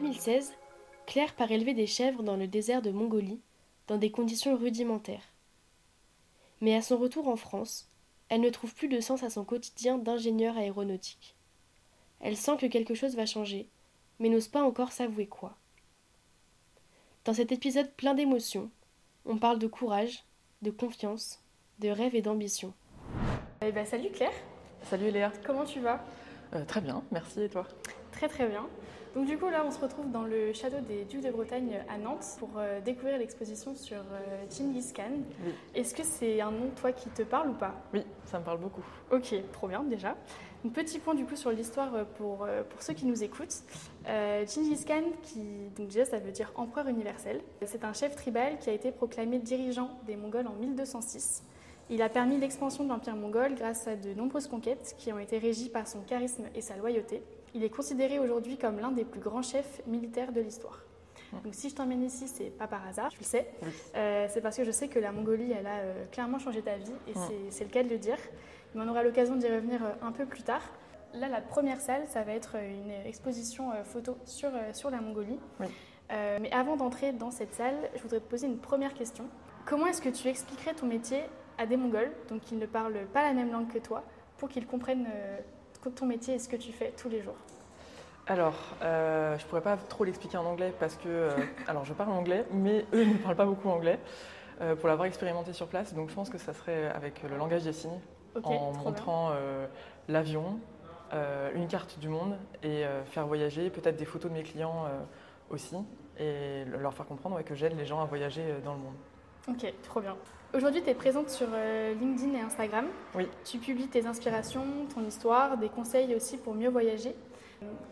2016, Claire part élever des chèvres dans le désert de Mongolie, dans des conditions rudimentaires. Mais à son retour en France, elle ne trouve plus de sens à son quotidien d'ingénieur aéronautique. Elle sent que quelque chose va changer, mais n'ose pas encore s'avouer quoi. Dans cet épisode plein d'émotions, on parle de courage, de confiance, de rêve et d'ambition. Eh ben, salut Claire Salut Léa Comment tu vas? Euh, Très bien, merci et toi? Très très bien. Donc du coup là on se retrouve dans le château des Ducs de Bretagne à Nantes pour euh, découvrir l'exposition sur euh, Genghis Khan. Est-ce que c'est un nom toi qui te parle ou pas? Oui, ça me parle beaucoup. Ok, trop bien déjà. Un petit point du coup sur l'histoire euh, pour, pour ceux qui nous écoutent. Euh, Genghis Khan, qui donc déjà ça veut dire empereur universel, c'est un chef tribal qui a été proclamé dirigeant des Mongols en 1206. Il a permis l'expansion de l'empire mongol grâce à de nombreuses conquêtes qui ont été régies par son charisme et sa loyauté. Il est considéré aujourd'hui comme l'un des plus grands chefs militaires de l'histoire. Donc si je t'emmène ici, c'est pas par hasard, je le sais. Euh, c'est parce que je sais que la Mongolie, elle a euh, clairement changé ta vie, et c'est le cas de le dire. Mais on aura l'occasion d'y revenir euh, un peu plus tard. Là, la première salle, ça va être une exposition photo sur, sur la Mongolie. mais avant d'entrer dans cette salle, je voudrais te poser une première question. Comment est-ce que tu expliquerais ton métier à des Mongols, donc qui ne parlent pas la même langue que toi, pour qu'ils comprennent ton métier et ce que tu fais tous les jours alors, euh, je pourrais pas trop l'expliquer en anglais parce que, euh, alors je parle anglais, mais eux ne parlent pas beaucoup anglais euh, pour l'avoir expérimenté sur place. Donc je pense que ça serait avec le langage des signes, en montrant l'avion, une carte du monde et faire voyager, peut-être des photos de mes clients aussi, et leur faire comprendre que j'aide les gens à voyager dans le monde. Ok, trop bien. Aujourd'hui, tu es présente sur euh, LinkedIn et Instagram. Oui. Tu publies tes inspirations, ton histoire, des conseils aussi pour mieux voyager.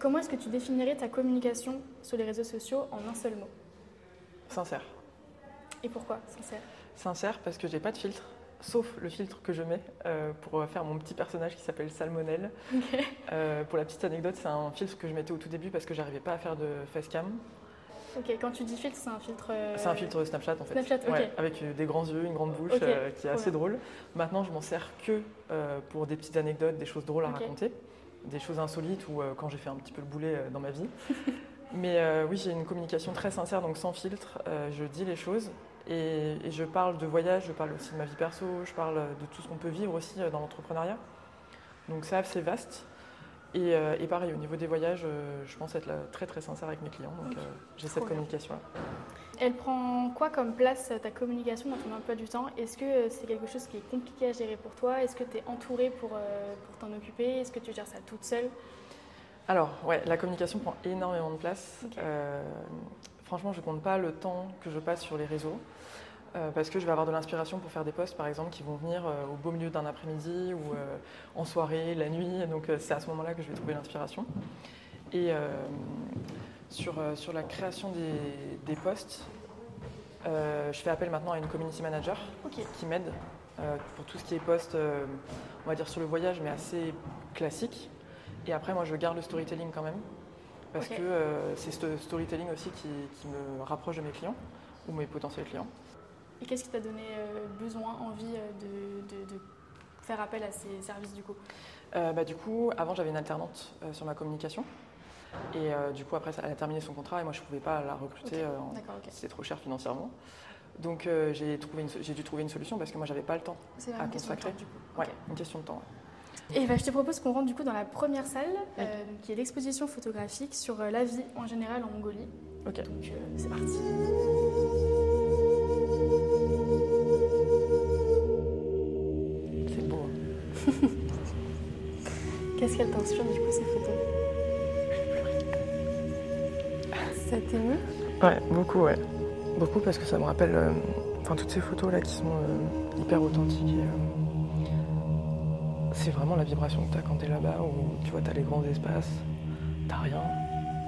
Comment est-ce que tu définirais ta communication sur les réseaux sociaux en un seul mot? Sincère. Et pourquoi sincère? Sincère parce que j'ai pas de filtre, sauf le filtre que je mets euh, pour faire mon petit personnage qui s'appelle Salmonelle. Euh, pour la petite anecdote, c'est un filtre que je mettais au tout début parce que j'arrivais pas à faire de facecam. Ok, quand tu dis filtre, c'est un filtre. Euh, c'est un filtre Snapchat en fait. Snapchat, ok. avec euh, des grands yeux, une grande bouche, euh, qui est assez drôle. Maintenant, je m'en sers que pour des petites anecdotes, des choses drôles à raconter, des choses insolites ou quand j'ai fait un petit peu le boulet dans ma vie. Mais oui, j'ai une communication très sincère, donc sans filtre. je dis les choses et, et, je parle de voyage, je parle aussi de ma vie perso, je parle de tout ce qu'on peut vivre aussi dans l'entrepreneuriat. Donc c'est assez Euh, et, pareil, au niveau des voyages, euh, je pense être très très sincère avec mes clients, donc euh, j'ai cette communication-là. Elle prend quoi comme place ta communication dans ton emploi du temps? Est-ce que c'est quelque chose qui est compliqué à gérer pour toi? Est-ce que tu es entourée pour, pour t'en occuper? Est-ce que tu gères ça toute seule? Alors, ouais, la communication prend énormément de place. franchement, je ne compte pas le temps que je passe sur les réseaux. Euh, parce que je vais avoir de l'inspiration pour faire des posts, par exemple, qui vont venir euh, au beau milieu d'un après-midi ou euh, en soirée, la nuit. Donc c'est à ce moment-là que je vais trouver l'inspiration. Et sur, sur la création des, des posts, je fais appel maintenant à une community manager qui m'aide pour tout ce qui est post, on va dire sur le voyage, mais assez classique. Et après, moi, je garde le storytelling quand même, parce que c'est ce storytelling aussi qui, qui me rapproche de mes clients ou mes potentiels clients. Et qu'est-ce qui t'a donné euh, besoin, envie euh, de, faire appel à ces services du coup? Euh, bah, Du coup, avant j'avais une alternante sur ma communication. Et du coup, après, elle a terminé son contrat et moi je ne pouvais pas la recruter. C'était trop cher financièrement. Donc j'ai dû trouver une solution parce que moi j'avais pas le temps à consacrer. du coup. Ouais, une question de temps. Et bah, je te propose qu'on rentre du coup dans la première salle, qui est l'exposition photographique sur la vie en général en Mongolie. Ok. Donc c'est parti. Qu'est-ce qu'elle t'inspire du coup ces photos? Ça t'émeut? Ouais, beaucoup, ouais. Beaucoup parce que ça me rappelle euh, enfin, toutes ces photos là qui sont euh, hyper authentiques. Euh, c'est vraiment la vibration que t'as quand t'es là-bas où tu vois, t'as les grands espaces, t'as rien.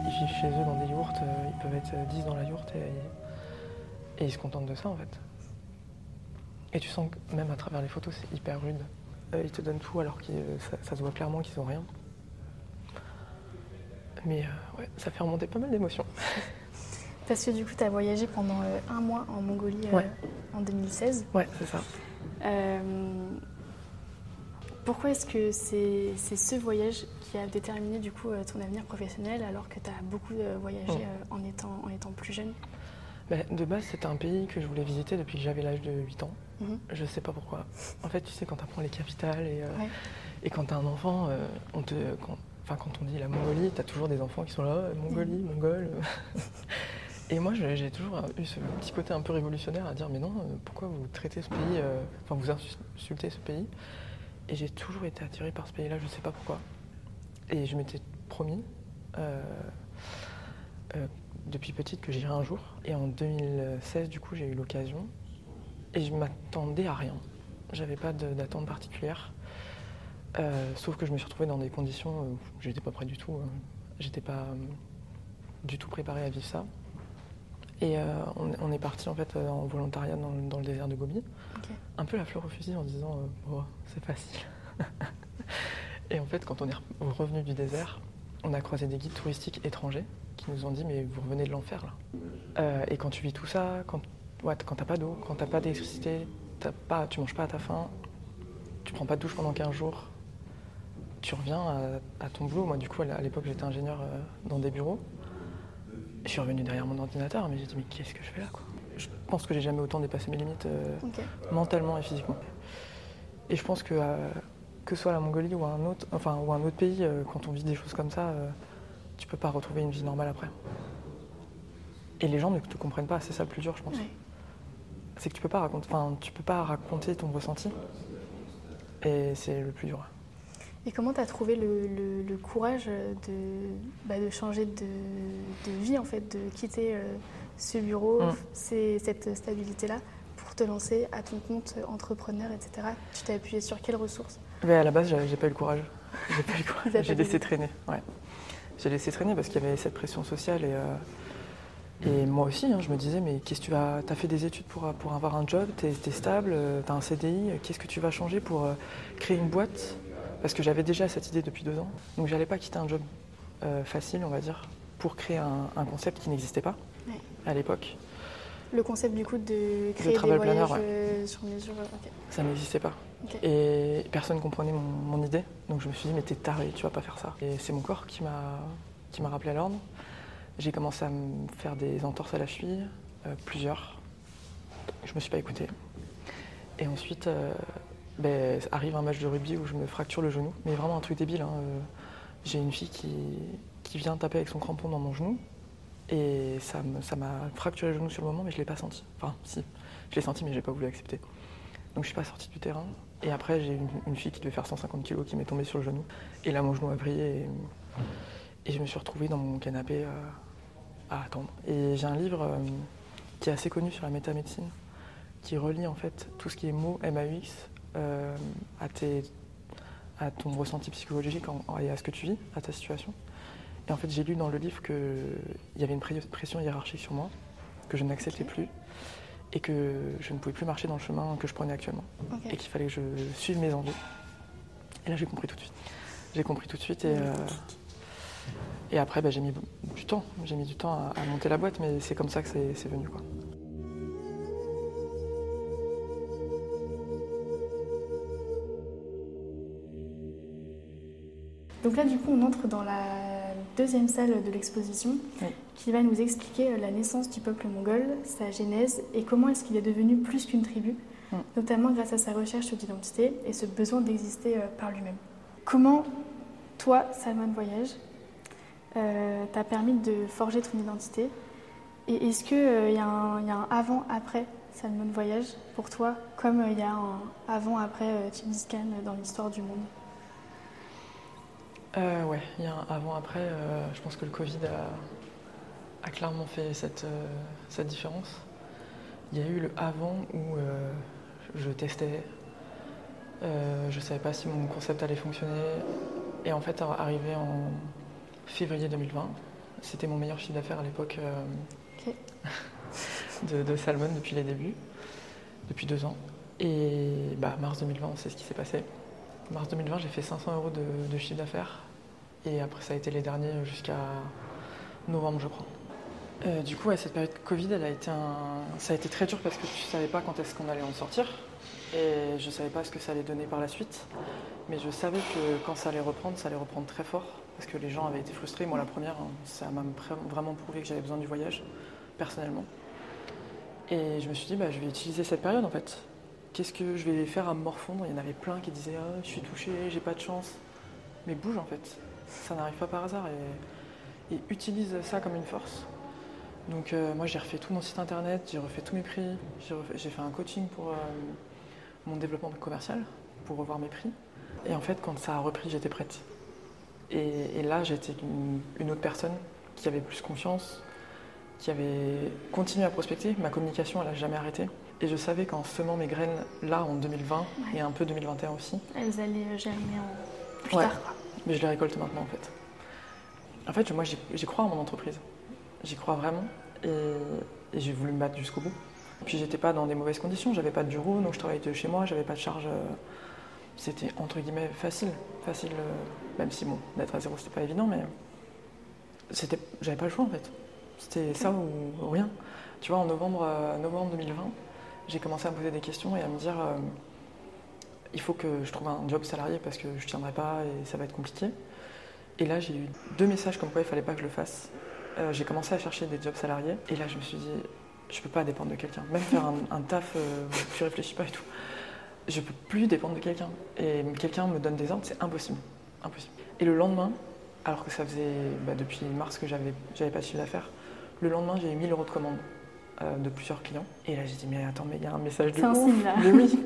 Ils vivent chez eux dans des yourtes, ils peuvent être 10 dans la yourte et, et ils se contentent de ça en fait. Et tu sens que même à travers les photos, c'est hyper rude. Euh, ils te donnent tout alors que ça, se voit clairement qu'ils n'ont rien. Mais euh, ouais, ça fait remonter pas mal d'émotions. Parce que du coup, tu as voyagé pendant euh, un mois en Mongolie en 2016. Ouais, c'est ça. pourquoi est-ce que c'est ce voyage qui a déterminé du coup ton avenir professionnel alors que tu as beaucoup voyagé en, étant, en étant plus jeune? Bah, De base, c'était un pays que je voulais visiter depuis que j'avais l'âge de 8 ans. Mhm. Je sais pas pourquoi. En fait, tu sais, quand tu apprends les capitales et, et quand tu as un enfant, on te, quand, quand on dit la Mongolie, tu as toujours des enfants qui sont là, Mongolie, mm. Mongole. Et moi, j'ai toujours eu ce petit côté un peu révolutionnaire à dire mais non, euh, pourquoi vous traitez ce pays, euh, enfin vous insultez ce pays? Et j'ai toujours été attirée par ce pays-là, je ne sais pas pourquoi. Et je m'étais promis euh, depuis petite que j'irais un jour. Et en 2016, du coup, j'ai eu l'occasion. Et je m'attendais à rien. J'avais pas d'attente particulière. sauf que je me suis retrouvée dans des conditions où j'étais pas prêt du tout. J'étais pas du tout préparée à vivre ça. Et euh, on, est parti en fait euh, en volontariat dans, le désert de Gobi. Un peu la fleur au fusil en disant euh, oh, c'est facile. et en fait, quand on est revenu du désert, on a croisé des guides touristiques étrangers qui nous ont dit mais vous revenez de l'enfer là. et quand tu vis tout ça, quand, ouais, quand t'as pas d'eau, quand t'as pas d'électricité, pas, tu manges pas à ta faim, tu prends pas de douche pendant 15 jours, tu reviens à, ton boulot. Moi du coup à l'époque j'étais ingénieur dans des bureaux. Je suis revenu derrière mon ordinateur, mais j'ai dit, mais qu'est-ce que je fais là quoi? Je pense que j'ai jamais autant dépassé mes limites euh, mentalement et physiquement. Et je pense que, euh, que ce soit la Mongolie ou un autre, enfin, ou un autre pays, euh, quand on vit des choses comme ça, tu peux pas retrouver une vie normale après. Et les gens ne te comprennent pas, c'est ça le plus dur, je pense. C'est que tu peux pas raconter, enfin, tu peux pas raconter ton ressenti. Et c'est le plus dur. Et comment tu as trouvé le, courage de, bah, de changer de, vie, en fait, de quitter euh, ce bureau, mm. cette stabilité-là, pour te lancer à ton compte entrepreneur, etc. Tu t'es appuyé sur quelles ressources? Mais À la base, j'ai pas eu le courage. J'ai pas eu le courage. J'ai laissé traîner. Ouais. J'ai laissé traîner parce qu'il y avait cette pression sociale et. Euh, et moi aussi, hein, je me disais, mais qu'est-ce que tu vas. As fait des études pour, pour avoir un job, tu es, stable, euh, tu as un CDI, qu'est-ce que tu vas changer pour créer une boîte? Parce que j'avais déjà cette idée depuis deux ans. Donc j'allais pas quitter un job euh, facile, on va dire, pour créer un, concept qui n'existait pas à l'époque. Le concept du coup de créer des voyages euh, sur mesure Ça n'existait pas. Et personne ne comprenait mon, idée. Donc je me suis dit, mais t'es taré, tu vas pas faire ça. Et c'est mon corps qui m'a rappelé à l'ordre. J'ai commencé à me faire des entorses à la cheville, euh, plusieurs. Je me suis pas écouté. Et ensuite, ben, arrive un match de rugby où je me fracture le genou. Mais vraiment un truc débile. Hein, euh, j'ai une fille qui, qui, vient taper avec son crampon dans mon genou. Et ça m'a fracturé le genou sur le moment, mais je ne l'ai pas senti. Enfin, si, je l'ai senti, mais je n'ai pas voulu accepter. Donc je ne suis pas sortie du terrain. Et après, j'ai une, fille qui devait faire 150 kg qui m'est tombée sur le genou. Et là, mon genou a brillé. Et, je me suis retrouvée dans mon canapé euh, à attendre. Et j'ai un livre euh, qui est assez connu sur la métamédecine, qui relie en fait tout ce qui est mots MAUX euh, à, à, ton ressenti psychologique et à ce que tu vis, à ta situation. Et en fait, j'ai lu dans le livre qu'il y avait une pression hiérarchique sur moi, que je n'acceptais plus, et que je ne pouvais plus marcher dans le chemin que je prenais actuellement, et qu'il fallait que je suive mes envies. Et là, j'ai compris tout de suite. J'ai compris tout de suite, et, euh, et après, bah, j'ai mis du temps. J'ai mis du temps à, à, monter la boîte, mais c'est comme ça que c'est venu. Quoi. Donc là, du coup, on entre dans la deuxième salle de l'exposition qui va nous expliquer euh, la naissance du peuple mongol, sa genèse et comment est-ce qu'il est devenu plus qu'une tribu, notamment grâce à sa recherche d'identité et ce besoin d'exister euh, par lui-même. Comment, toi, Salman Voyage, euh, t'a permis de forger ton identité Et est-ce qu'il il y, a un avant-après Salman Voyage pour toi, comme il y a un avant-après Khan dans l'histoire du monde? Euh, Ouais, il y a un avant-après. Euh, je pense que le Covid a, clairement fait cette, euh, cette, différence. Il y a eu le avant où euh, je testais, je ne savais pas si mon concept allait fonctionner. Et en fait, arrivé en février 2020, c'était mon meilleur chiffre d'affaires à l'époque de, de, Salmon depuis les débuts, depuis deux ans. Et bah, mars 2020, c'est ce qui s'est passé. Mars 2020, j'ai fait 500 euros de, chiffre d'affaires. Et après, ça a été les derniers jusqu'à novembre, je crois. Euh, du coup, cette période Covid, ça a été très dur parce que tu ne savais pas quand est-ce qu'on allait en sortir. Et je ne savais pas ce que ça allait donner par la suite. Mais je savais que quand ça allait reprendre, ça allait reprendre très fort. Parce que les gens avaient été frustrés. Moi, la première, hein, ça m'a vraiment prouvé que j'avais besoin du voyage, personnellement. Et je me suis dit, bah, je vais utiliser cette période en fait. Qu'est-ce que je vais faire à me morfondre? Il y en avait plein qui disaient, ah, je suis touchée, j'ai pas de chance. Mais bouge en fait. Ça n'arrive pas par hasard. Et, utilise ça comme une force. Donc euh, moi j'ai refait tout mon site internet, j'ai refait tous mes prix, j'ai fait un coaching pour euh, mon développement commercial, pour revoir mes prix. Et en fait quand ça a repris j'étais prête. Et, là j'étais une, une, autre personne qui avait plus confiance, qui avait continué à prospecter, ma communication elle n'a jamais arrêté. Et je savais qu'en semant mes graines là en 2020 et un peu 2021 aussi. Elles allaient germer en plus tard. Mais je les récolte maintenant en fait. En fait moi j'y crois en mon entreprise. J'y crois vraiment et, j'ai voulu me battre jusqu'au bout. Puis j'étais pas dans des mauvaises conditions, j'avais pas de bureau, donc je travaillais de chez moi, j'avais pas de charge. Euh, c'était entre guillemets facile, facile, euh, même si bon, d'être à zéro c'était pas évident, mais c'était, j'avais pas le choix en fait. C'était ça ou, rien. Tu vois, en novembre, euh, novembre 2020, j'ai commencé à me poser des questions et à me dire il faut que je trouve un job salarié parce que je tiendrai pas et ça va être compliqué. Et là, j'ai eu deux messages comme quoi il fallait pas que je le fasse. Euh, j'ai commencé à chercher des jobs salariés. Et là, je me suis dit, je peux pas dépendre de quelqu'un. Même faire un, taf, euh, tu réfléchis pas et tout. Je peux plus dépendre de quelqu'un. Et quelqu'un me donne des ordres, c'est impossible. impossible. Et le lendemain, alors que ça faisait bah, depuis mars que j'avais, j'avais pas de chiffre d'affaires, le lendemain, j'ai eu 1000 euros de commandes euh, de plusieurs clients. Et là, j'ai dit, mais attends, mais il y a un message de ouf. là. oui,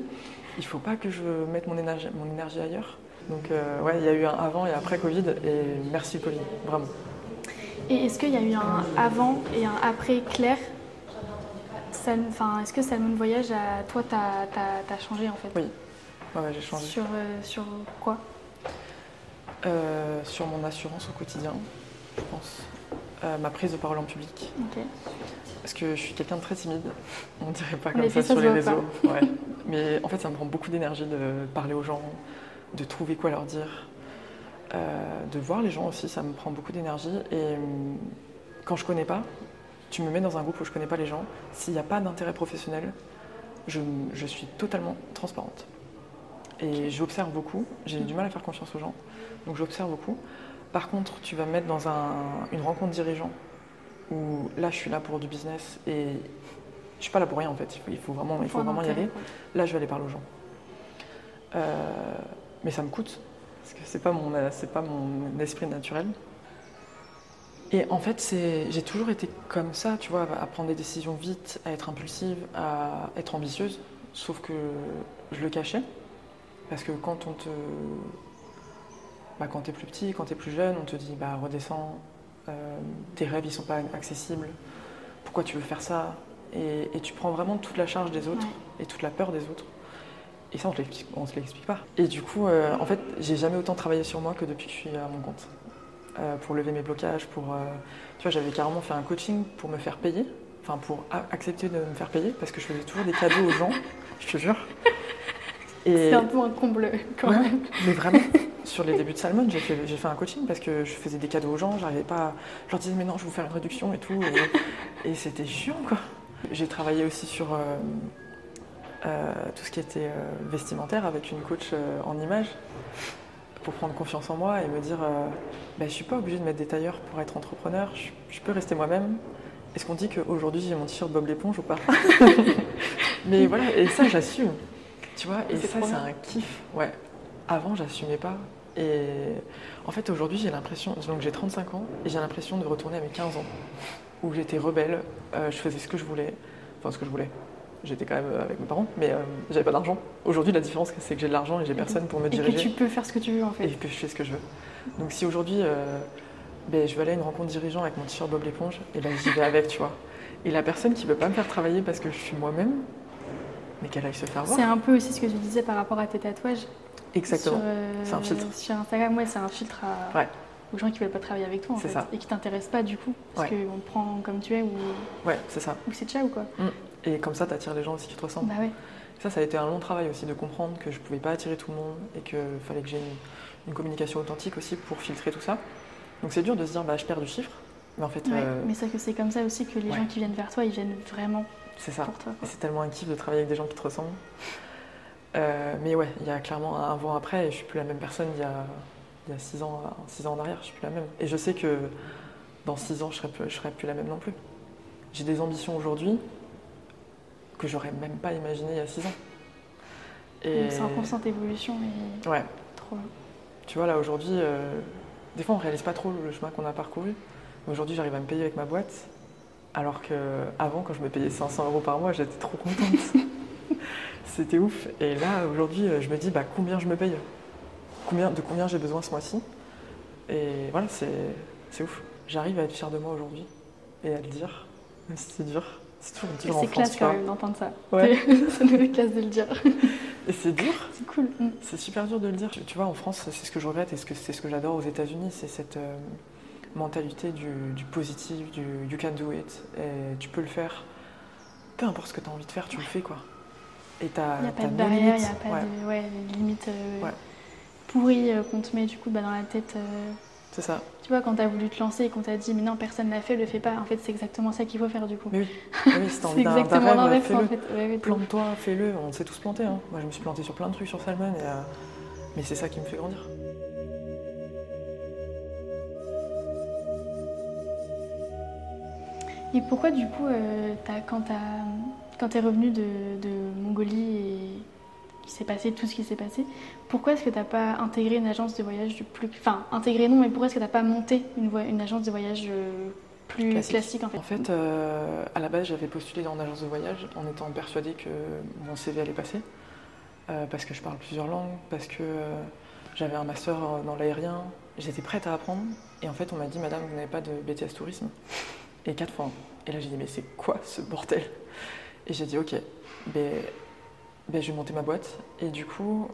il faut pas que je mette mon énergie, mon énergie ailleurs. Donc, ouais, il y a eu un avant et après Covid. Et merci Covid, vraiment. Et est-ce qu'il y a eu un avant et un après clair? Enfin, Est-ce que Salmon Voyage, à toi, t'as changé en fait? Oui, ouais, j'ai changé. Sur, euh, sur quoi? Euh, Sur mon assurance au quotidien, je pense. Euh, ma prise de parole en public. Parce que je suis quelqu'un de très timide, on dirait pas comme ça, sur les réseaux. Ouais. Mais en fait, ça me prend beaucoup d'énergie de parler aux gens, de trouver quoi leur dire. Euh, de voir les gens aussi, ça me prend beaucoup d'énergie. Et euh, quand je connais pas, tu me mets dans un groupe où je connais pas les gens, s'il n'y a pas d'intérêt professionnel, je, suis totalement transparente. Et j'observe beaucoup, j'ai du mal à faire confiance aux gens, donc j'observe beaucoup. Par contre, tu vas me mettre dans une rencontre dirigeant où là je suis là pour du business et je suis pas là pour rien en fait, il faut, vraiment, il faut vraiment y aller. Là je vais aller parler aux gens. Euh, mais ça me coûte, parce que c'est pas mon c'est pas mon esprit naturel. Et en fait, j'ai toujours été comme ça, tu vois, à prendre des décisions vite, à être impulsive, à être ambitieuse, sauf que je le cachais. Parce que quand on te. Bah, quand t'es plus petit, quand t'es plus jeune, on te dit bah redescends, euh, tes rêves ils sont pas accessibles, pourquoi tu veux faire ça? Et, tu prends vraiment toute la charge des autres et toute la peur des autres. Et ça, on ne se l'explique pas. Et du coup, euh, en fait, j'ai jamais autant travaillé sur moi que depuis que je suis à mon compte. Euh, pour lever mes blocages, pour. Euh, tu vois, j'avais carrément fait un coaching pour me faire payer, enfin pour accepter de me faire payer, parce que je faisais toujours des cadeaux aux gens, je te jure. C'est un peu un comble quand même. Mais vraiment, sur les débuts de Salmon, j'ai fait, fait, un coaching parce que je faisais des cadeaux aux gens, j'arrivais pas. Je leur disais, mais non, je vais vous faire une réduction et tout. Et, et c'était chiant, quoi. J'ai travaillé aussi sur euh, tout ce qui était euh, vestimentaire avec une coach euh, en image pour prendre confiance en moi et me dire ben, je ne suis pas obligée de mettre des tailleurs pour être entrepreneur, je, peux rester moi-même. Est-ce qu'on dit qu'aujourd'hui j'ai mon t-shirt Bob l'éponge ou pas? Mais voilà, et ça j'assume. Tu vois, et ça c'est un kiff. Ouais. Avant j'assumais pas. Et en fait aujourd'hui j'ai l'impression, donc j'ai 35 ans et j'ai l'impression de retourner à mes 15 ans où j'étais rebelle, je faisais ce que je voulais, enfin ce que je voulais, j'étais quand même euh, avec mes parents, mais euh, j'avais pas d'argent. Aujourd'hui, la différence, c'est que j'ai de l'argent et j'ai personne pour me diriger. Et que tu peux faire ce que tu veux en fait. Et que je fais ce que je veux. Donc si aujourd'hui, euh, ben, je vais aller à une rencontre dirigeant avec mon t-shirt Bob l'éponge, et là j'y vais avec, tu vois. Et la personne qui veut pas me faire travailler parce que je suis moi-même, mais qu'elle aille se faire voir. C'est un peu aussi ce que tu disais par rapport à tes tatouages. Exactement. c'est un filtre. Sur Instagram, ouais, c'est un filtre aux gens qui veulent pas travailler avec toi en fait, ça. et qui t'intéressent pas du coup, parce qu'on te prend comme tu es ou. Ouais, c'est ça. Ou c'est ciao quoi. Mm. Et comme ça, tu attires les gens aussi qui te ressemblent. Bah Ça, ça a été un long travail aussi de comprendre que je ne pouvais pas attirer tout le monde et qu'il fallait que j'ai une, communication authentique aussi pour filtrer tout ça. Donc c'est dur de se dire, bah, je perds du chiffre. Mais en fait. Euh, mais c'est que c'est comme ça aussi que les gens qui viennent vers toi, ils viennent vraiment. C'est ça. Pour toi. c'est tellement un kiff de travailler avec des gens qui te ressemblent. Mais ouais, il y a clairement un avant après et je suis plus la même personne il y a, il y a six, ans, six ans en arrière, je suis plus la même. Et je sais que dans six ans, je serai, je serai plus la même non plus. J'ai des ambitions aujourd'hui que j'aurais même pas imaginé il y a six ans. C'est en constante évolution. Et... Ouais. Trop Tu vois, là aujourd'hui, euh, des fois on réalise pas trop le chemin qu'on a parcouru. Aujourd'hui, j'arrive à me payer avec ma boîte. Alors qu'avant, quand je me payais 500 euros par mois, j'étais trop contente. C'était ouf. Et là, aujourd'hui, je me dis bah, combien je me paye? Combien, De combien j'ai besoin ce mois-ci? Et voilà, c'est ouf. J'arrive à être fière de moi aujourd'hui et à le dire, même si c'est dur. C'est toujours dur. C'est classe quand même d'entendre ça. Ouais. ça nous fait classe de le dire. Et c'est dur. C'est cool. Mm. C'est super dur de le dire. Tu vois, en France, c'est ce que je regrette et c'est ce que j'adore aux États-Unis, c'est cette euh, mentalité du, positif, du you can do it. Et tu peux le faire. Peu importe ce que tu as envie de faire, tu le fais quoi. Et il n'y a pas de barrière, il n'y a pas de ouais, limites euh, pourries euh, qu'on te met du coup bah, dans la tête. C'est ça. Tu vois, quand tu as voulu te lancer et qu'on t'a dit, mais non, personne l'a fait, le fais pas. En fait, c'est exactement ça qu'il faut faire du coup. Mais oui, oui c'est exactement l'inverse en fait. Plante-toi, fais-le. On s'est tous plantés. Hein. Moi, je me suis planté sur plein de trucs sur Salmon, et, euh, mais c'est ça qui me fait grandir. Et pourquoi, du coup, euh, as, quand tu es revenu de, de Mongolie et qui s'est passé, tout ce qui s'est passé. Pourquoi est-ce que tu n'as pas intégré une agence de voyage plus... Enfin, intégré non, mais pourquoi est-ce que tu n'as pas monté une, une, agence de voyage euh, plus classique, en fait? En fait, euh, à la base, j'avais postulé dans une agence de voyage en étant persuadée que mon CV allait passer. Euh, parce que je parle plusieurs langues, parce que j'avais un master dans l'aérien. J'étais prête à apprendre. Et en fait, on m'a dit, Madame, vous n'avez pas de BTS tourisme. Et quatre fois. Et là, j'ai dit, mais c'est quoi ce bordel? Et j'ai dit, ok, ben, ben, je vais monter ma boîte. Et du coup,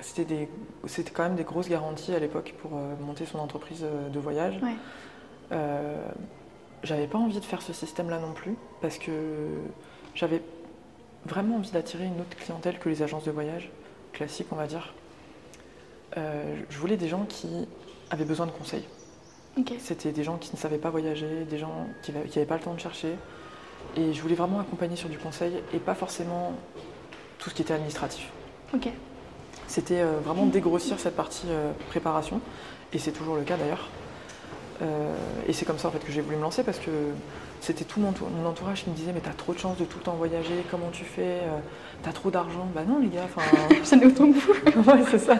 c'était quand même des grosses garanties à l'époque pour euh, monter son entreprise euh, de voyage. Euh, j'avais pas envie de faire ce système-là non plus, parce que j'avais vraiment envie d'attirer une autre clientèle que les agences de voyage classiques, on va dire. je voulais des gens qui avaient besoin de conseils. C'était des gens qui ne savaient pas voyager, des gens qui n'avaient pas le temps de chercher. Et je voulais vraiment accompagner sur du conseil et pas forcément tout ce qui était administratif. Ok. C'était euh, vraiment dégrossir cette partie euh, préparation, et c'est toujours le cas d'ailleurs. Euh, et c'est comme ça en fait que j'ai voulu me lancer parce que c'était tout mon, entourage qui me disait mais t'as trop de chance de tout le temps voyager, comment tu fais, t'as trop d'argent. Bah non les gars, enfin. ça n'est autant que vous. ouais c'est ça.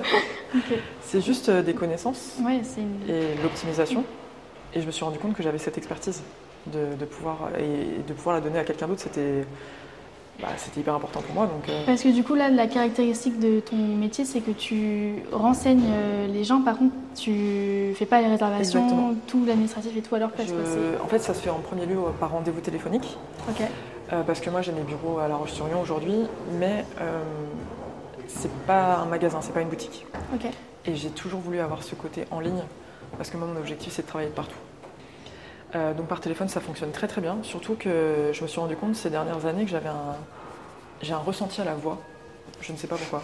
C'est juste des connaissances ouais, et l'optimisation. Et je me suis rendu compte que j'avais cette expertise de, de, pouvoir et de pouvoir la donner à quelqu'un d'autre, c'était bah, c'était hyper important pour moi. Donc, euh. Parce que du coup, là, la caractéristique de ton métier, c'est que tu renseignes euh, les gens, par contre, tu fais pas les réservations, tout l'administratif et tout à leur place. En fait, ça se fait en premier lieu euh, par rendez-vous téléphonique. Parce que moi, j'ai mes bureaux à La Roche-sur-Yon aujourd'hui, mais c'est pas un magasin, c'est pas une boutique. Et j'ai toujours voulu avoir ce côté en ligne, parce que moi, mon objectif, c'est de travailler de partout. Euh, donc par téléphone, ça fonctionne très très bien. Surtout que je me suis rendu compte ces dernières années que j'avais un, j'ai un ressenti à la voix. Je ne sais pas pourquoi.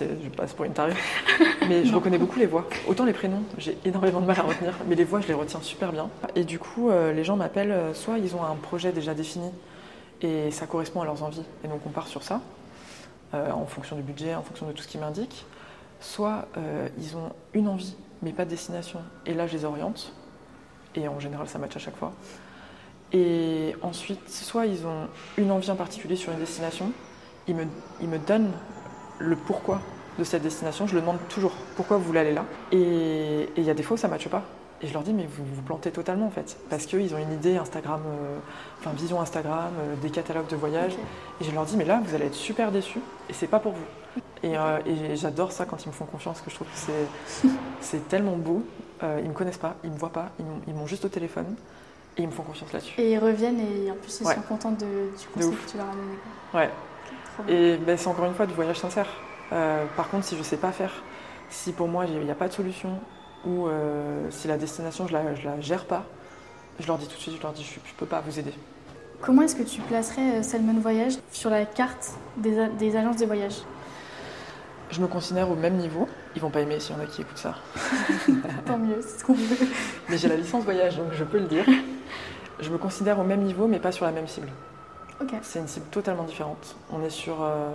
je passe pour une tarée. Mais je reconnais beaucoup les voix. Autant les prénoms, j'ai énormément de mal à retenir. Mais les voix, je les retiens super bien. Et du coup, euh, les gens m'appellent, euh, soit ils ont un projet déjà défini et ça correspond à leurs envies. Et donc on part sur ça, en fonction du budget, en fonction de tout ce qu'ils m'indiquent. Soit ils ont une envie, mais pas de destination. Et là, je les oriente et en général ça match à chaque fois. Et ensuite, soit ils ont une envie en particulier sur une destination, ils me, ils me donnent le pourquoi de cette destination, je le demande toujours pourquoi vous voulez aller là? Et il y a des fois où ça ne matche pas. Et je leur dis, mais vous vous plantez totalement en fait. Parce qu'ils ont une idée Instagram, euh, enfin vision Instagram, euh, des catalogues de voyage. Et je leur dis, mais là, vous allez être super déçus et c'est pas pour vous. Et, euh, et j'adore ça quand ils me font confiance, que je trouve que c'est tellement beau. Euh, ils me connaissent pas, ils me voient pas, ils m'ont juste au téléphone et ils me font confiance là-dessus. Et ils reviennent et en plus ils sont contents de, du conseil que tu leur as donné. Ouais. et ben, c'est encore une fois du voyage sincère. Euh, par contre, si je sais pas faire, si pour moi il n'y a pas de solution ou euh, si la destination je la, je la gère pas, je leur dis tout de suite, je leur dis je, ne peux pas vous aider. Comment est-ce que tu placerais Salmon Voyage sur la carte des, des agences de voyage? Je me considère au même niveau. Ils vont pas aimer s'il y en a qui écoutent ça. Tant mieux, c'est ce qu'on veut. Mais j'ai la licence voyage, donc je peux le dire. Je me considère au même niveau, mais pas sur la même cible. C'est une cible totalement différente. On est sur. Euh,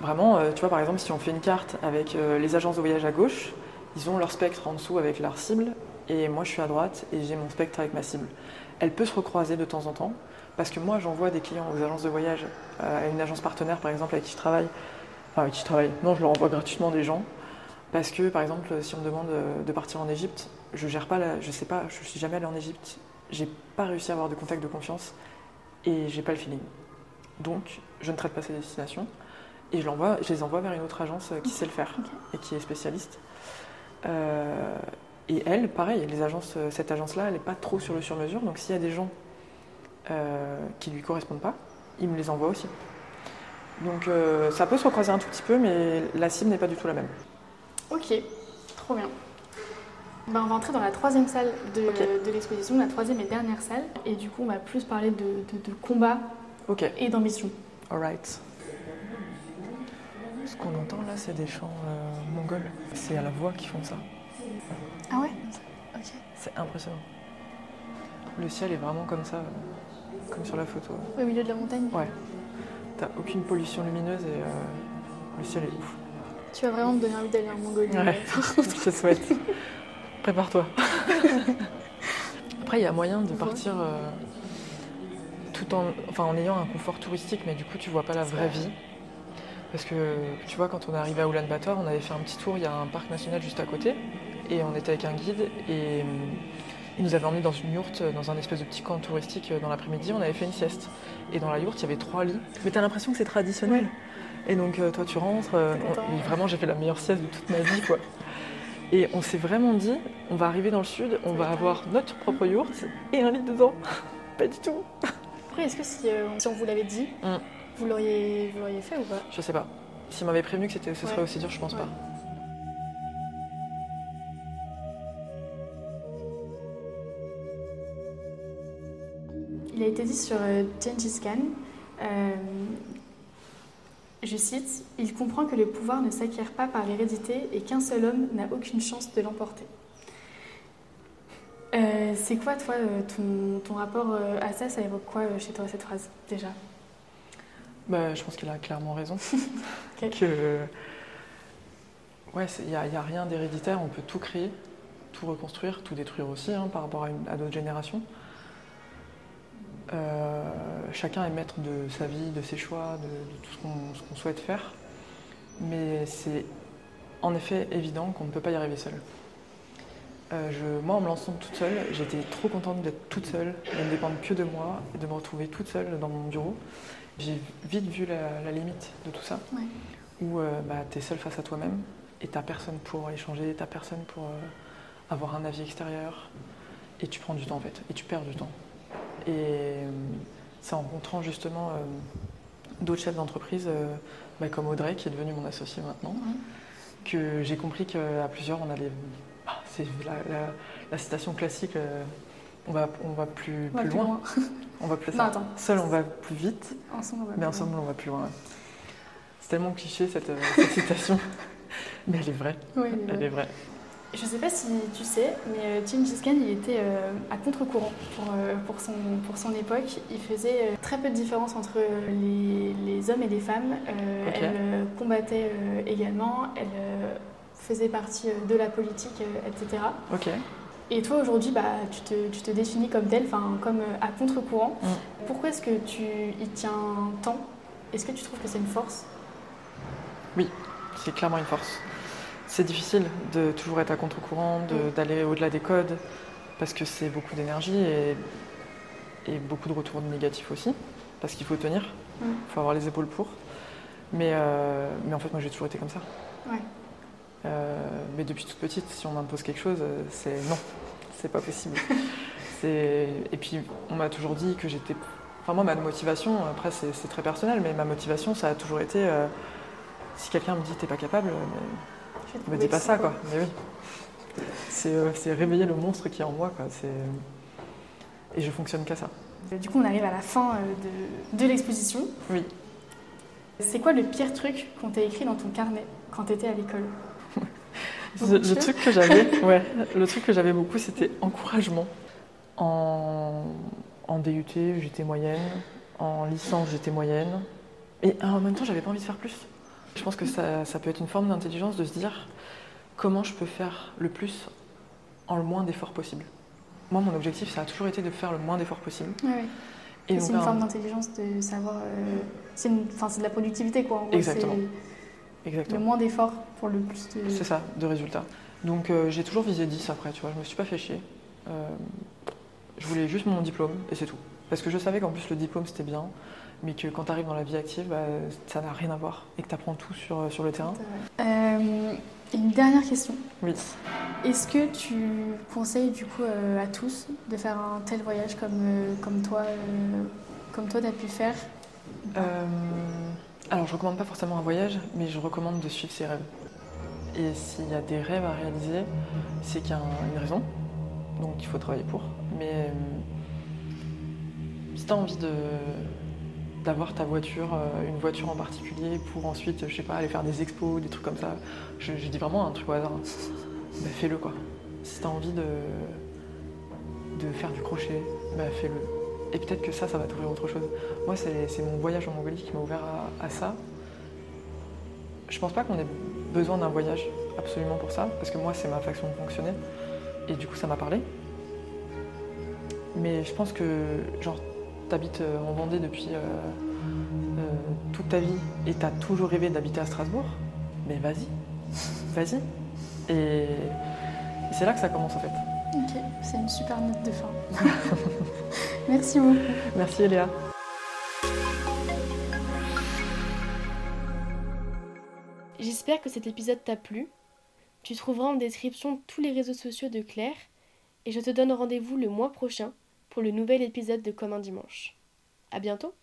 vraiment, tu vois, par exemple, si on fait une carte avec les agences de voyage à gauche, ils ont leur spectre en dessous avec leur cible, et moi je suis à droite et j'ai mon spectre avec ma cible. Elle peut se recroiser de temps en temps, parce que moi j'envoie des clients aux agences de voyage, à une agence partenaire par exemple avec qui je travaille, enfin avec qui je travaille, non je leur envoie gratuitement des gens, parce que par exemple si on me demande de partir en Égypte, je gère pas, la, je sais pas, je suis jamais allée en Égypte, j'ai pas réussi à avoir de contact de confiance et j'ai pas le feeling. Donc je ne traite pas ces destinations et je, je les envoie vers une autre agence qui sait le faire et qui est spécialiste. Euh, et elle, pareil, les agences, cette agence-là, elle n'est pas trop sur le sur-mesure. Donc s'il y a des gens euh, qui ne lui correspondent pas, il me les envoie aussi. Donc euh, ça peut se recroiser un tout petit peu, mais la cible n'est pas du tout la même. Ok, trop bien. Ben, on va entrer dans la troisième salle de, l'exposition, la troisième et dernière salle. Et du coup, on va plus parler de, combat et d'ambition. Alright. Ce qu'on entend là, c'est des chants euh, mongols. C'est à la voix qui font ça. Ah ouais? Ok. C'est impressionnant. Le ciel est vraiment comme ça, comme sur la photo. Au milieu de la montagne? Ouais. T'as aucune pollution lumineuse et euh, le ciel est ouf. Tu vas vraiment me donner envie d'aller en Mongolie. Ouais, je te souhaite. Prépare-toi. Après, il y a moyen de partir euh, tout en, enfin, en ayant un confort touristique, mais du coup, tu vois pas la vraie vie. Parce que tu vois, quand on est arrivé à Ulaanbaatar, on avait fait un petit tour, il y a un parc national juste à côté, et on était avec un guide, et hum, il nous avait emmenés dans une yourte, dans un espèce de petit camp touristique euh, dans l'après-midi, on avait fait une sieste. Et dans la yourte, il y avait trois lits. Mais t'as l'impression que c'est traditionnel. Et donc, euh, toi, tu rentres, vraiment, j'ai fait la meilleure sieste de toute ma vie, quoi. Et on s'est vraiment dit, on va arriver dans le sud, on va avoir notre propre yourte et un lit dedans. pas du tout. Après, est-ce que si, euh, on vous l'avait dit, mm. vous l'auriez fait ou pas? Je sais pas. S'il m'avait prévenu que ce serait aussi dur, je pense pas. Il a été dit sur euh, Gengis Khan, euh, je cite, Il comprend que le pouvoir ne s'acquiert pas par l'hérédité et qu'un seul homme n'a aucune chance de l'emporter. Euh, c'est quoi, toi, ton, rapport à ça? Ça évoque quoi chez toi, cette phrase, déjà? Bah, Je pense qu'il a clairement raison. que. Ouais, il n'y a, rien d'héréditaire, on peut tout créer, tout reconstruire, tout détruire aussi hein, par rapport à d'autres générations. Euh, chacun est maître de sa vie, de ses choix, de, tout ce qu'on souhaite faire. Mais c'est en effet évident qu'on ne peut pas y arriver seul. Euh, moi, en me lançant toute seule, j'étais trop contente d'être toute seule, de ne dépendre que de moi et de me retrouver toute seule dans mon bureau. J'ai vite vu la, limite de tout ça, où euh, bah, tu es seule face à toi-même et tu n'as personne pour échanger, tu n'as personne pour avoir un avis extérieur. Et tu prends du temps en fait, et tu perds du temps. Et euh, c'est en rencontrant justement euh, d'autres chefs d'entreprise, euh, bah, comme Audrey, qui est devenue mon associé maintenant, que j'ai compris qu'à plusieurs, on allait. Ah, c'est la, citation classique on va, on va plus, plus, loin. on va plus non, Seul, on va plus vite, mais ensemble, on va plus loin. C'est tellement cliché cette, cette citation, mais elle est vraie. Oui, elle est vraie. Je ne sais pas si tu sais, mais Gengis euh, Khan, il était euh, à contre-courant pour, euh, pour, son, pour son époque. Il faisait très peu de différence entre les, les hommes et les femmes. Elle combattait également, elle faisait partie de la politique, etc. Et toi, aujourd'hui, bah, tu, te, tu te définis comme telle, comme à contre-courant. Mm. Pourquoi est-ce que tu y tiens tant? Est-ce que tu trouves que c'est une force? Oui, c'est clairement une force. C'est difficile de toujours être à contre-courant, mm. d'aller au-delà des codes, parce que c'est beaucoup d'énergie et, beaucoup de retours négatifs aussi, parce qu'il faut tenir, il mm. faut avoir les épaules pour. Mais, euh, mais en fait, moi j'ai toujours été comme ça. Euh, mais depuis toute petite, si on m'impose quelque chose, c'est non, c'est pas possible. et puis on m'a toujours dit que j'étais. Enfin, moi, ma motivation, après c'est très personnel, mais ma motivation, ça a toujours été euh, si quelqu'un me dit t'es pas capable, me dis pas ça, quoi. Mais oui. Euh, c'est réveiller le monstre qui est en moi, quoi. Et je fonctionne qu'à ça. Du coup, on arrive à la fin euh, de, de l'exposition. Oui. C'est quoi le pire truc qu'on t'a écrit dans ton carnet quand tu étais à l'école? Le, truc que j'avais, ouais, le truc que j'avais beaucoup, c'était encouragement. En, en DUT, j'étais moyenne. En licence, j'étais moyenne. Et en même temps, j'avais pas envie de faire plus. Je pense que ça, ça peut être une forme d'intelligence de se dire comment je peux faire le plus en le moins d'efforts possible. Moi, mon objectif, ça a toujours été de faire le moins d'efforts possible. Et c'est une un- forme d'intelligence de savoir. euh, c'est une- enfin, c'est de la productivité, quoi. En gros, Exactement. c'est Le Exactement. moins d'efforts pour le plus de. C'est ça, de résultats. Donc euh, j'ai toujours visé 10 après, tu vois, je me suis pas fait chier. Euh, je voulais juste mon diplôme et c'est tout. Parce que je savais qu'en plus le diplôme c'était bien, mais que quand tu arrives dans la vie active, bah, ça n'a rien à voir et que tu apprends tout sur, sur le terrain. Euh, une dernière question. Oui. Est-ce que tu conseilles du coup euh, à tous de faire un tel voyage comme, euh, comme toi, euh, comme toi t'as pu faire? Euh, alors je recommande pas forcément un voyage, mais je recommande de suivre ses rêves. Et s'il y a des rêves à réaliser, c'est qu'il y a un- une raison, donc il faut travailler pour. Mais euh, si tu as envie de d'avoir ta voiture, euh, une voiture en particulier, pour ensuite, je sais pas, aller faire des expos, des trucs comme ça, je, dis vraiment un truc au hasard, bah, fais-le quoi. Si tu as envie de, faire du crochet, bah, fais-le. Et peut-être que ça, ça va t'ouvrir autre chose. Moi, c'est mon voyage en Mongolie qui m'a ouvert à, à ça. Je pense pas qu'on ait besoin d'un voyage absolument pour ça, parce que moi, c'est ma façon de fonctionner. Et du coup, ça m'a parlé. Mais je pense que, genre, t'habites euh, en Vendée depuis euh, euh, toute ta vie et t'as toujours rêvé d'habiter à Strasbourg, mais vas-y, vas-y. Et c'est là que ça commence en fait. Ok, c'est une super note de fin. Merci beaucoup. Merci Eléa. J'espère que cet épisode t'a plu. Tu trouveras en description tous les réseaux sociaux de Claire et je te donne rendez-vous le mois prochain pour le nouvel épisode de Comme un dimanche. À bientôt!